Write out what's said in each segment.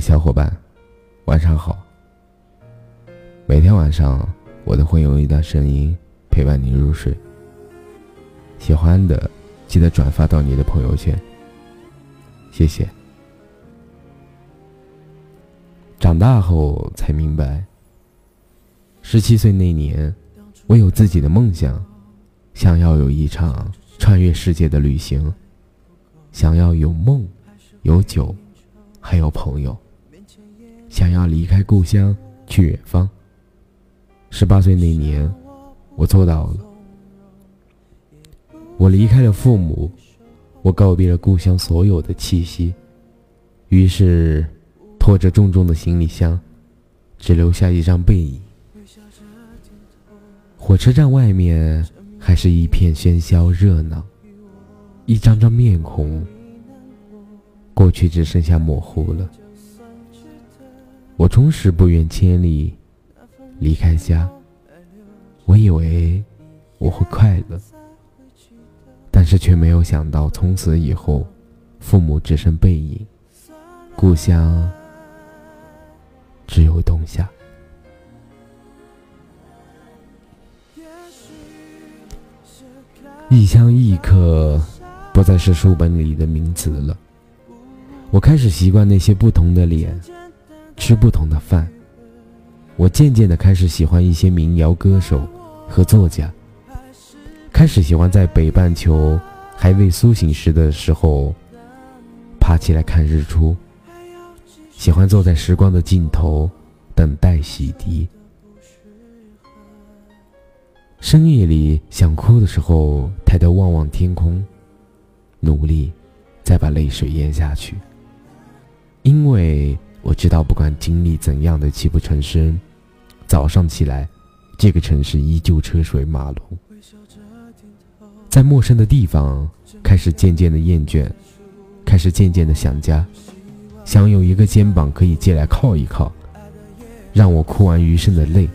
小伙伴，晚上好。每天晚上我都会用一段声音陪伴你入睡。喜欢的记得转发到你的朋友圈，谢谢。长大后才明白，十七岁那年，我有自己的梦想，想要有一场穿越世界的旅行，想要有梦，有酒。还有朋友，想要离开故乡去远方。十八岁那年，我做到了。我离开了父母，我告别了故乡所有的气息，于是拖着重重的行李箱，只留下一张背影。火车站外面还是一片喧嚣热闹，一张张面孔。过去只剩下模糊了。我终是不远千里离开家，我以为我会快乐，但是却没有想到，从此以后，父母只剩背影，故乡只有冬夏。异乡异客，不再是书本里的名词了。我开始习惯那些不同的脸，吃不同的饭。我渐渐的开始喜欢一些民谣歌手和作家，开始喜欢在北半球还未苏醒时的时候，爬起来看日出。喜欢坐在时光的尽头，等待洗涤。深夜里想哭的时候，抬头望望天空，努力再把泪水咽下去。因为我知道，不管经历怎样的泣不成声，早上起来，这个城市依旧车水马龙。在陌生的地方，开始渐渐的厌倦，开始渐渐的想家，想有一个肩膀可以借来靠一靠，让我哭完余生的泪。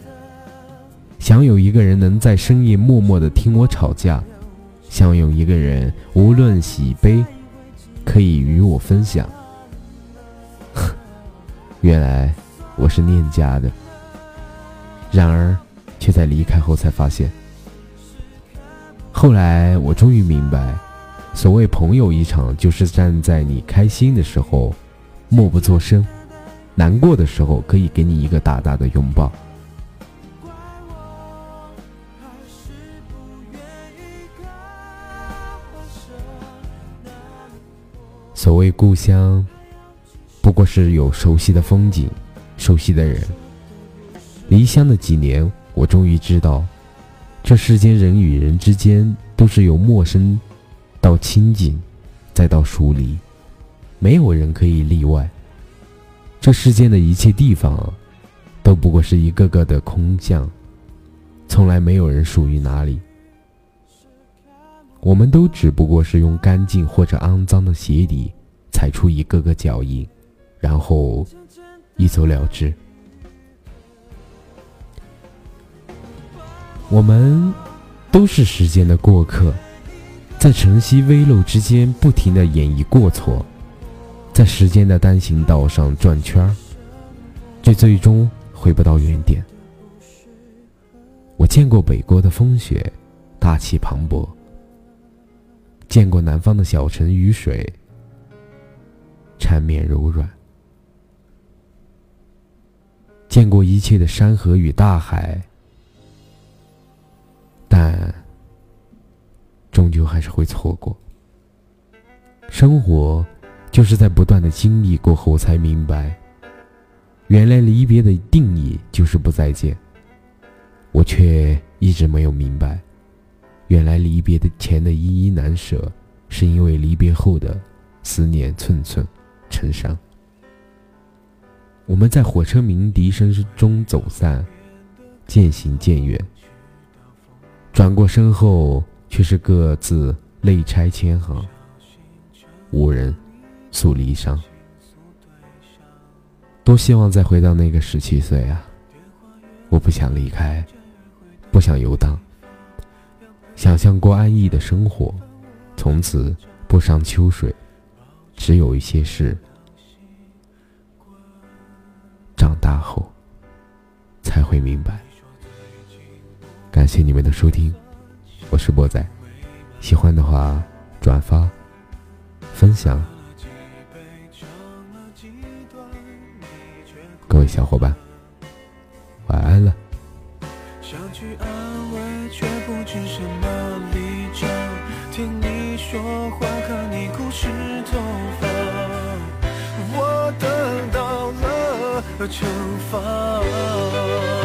想有一个人能在深夜默默的听我吵架，想有一个人无论喜悲，可以与我分享。原来我是念家的，然而却在离开后才发现。后来我终于明白，所谓朋友一场，就是站在你开心的时候默不作声，难过的时候可以给你一个大大的拥抱。所谓故乡。不过是有熟悉的风景，熟悉的人。离乡的几年，我终于知道，这世间人与人之间都是由陌生到亲近，再到疏离，没有人可以例外。这世间的一切地方，都不过是一个个的空巷，从来没有人属于哪里。我们都只不过是用干净或者肮脏的鞋底踩出一个个脚印。然后一走了之。我们都是时间的过客，在晨曦微露之间不停的演绎过错，在时间的单行道上转圈儿，却最终回不到原点。我见过北国的风雪，大气磅礴；见过南方的小城雨水，缠绵柔软。见过一切的山河与大海，但终究还是会错过。生活就是在不断的经历过后才明白，原来离别的定义就是不再见。我却一直没有明白，原来离别的前的依依难舍，是因为离别后的思念寸寸成伤。我们在火车鸣笛声中走散，渐行渐远。转过身后，却是各自泪拆千行，无人诉离殇。多希望再回到那个十七岁啊！我不想离开，不想游荡，想象过安逸的生活，从此不伤秋水，只有一些事。会明白。感谢你们的收听，我是波仔，喜欢的话转发、分享。各位小伙伴，晚安了。想去安慰，却不知什么立场。听你说话，看你故事惩罚。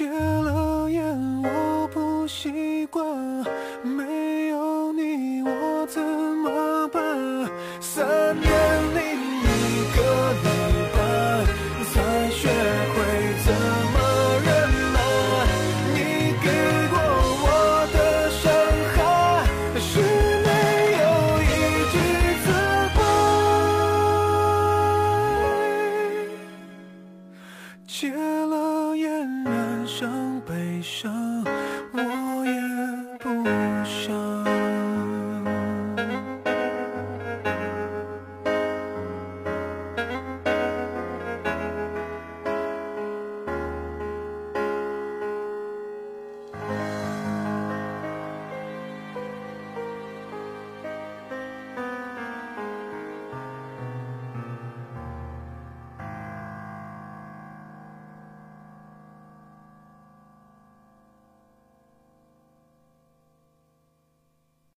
you. Oh.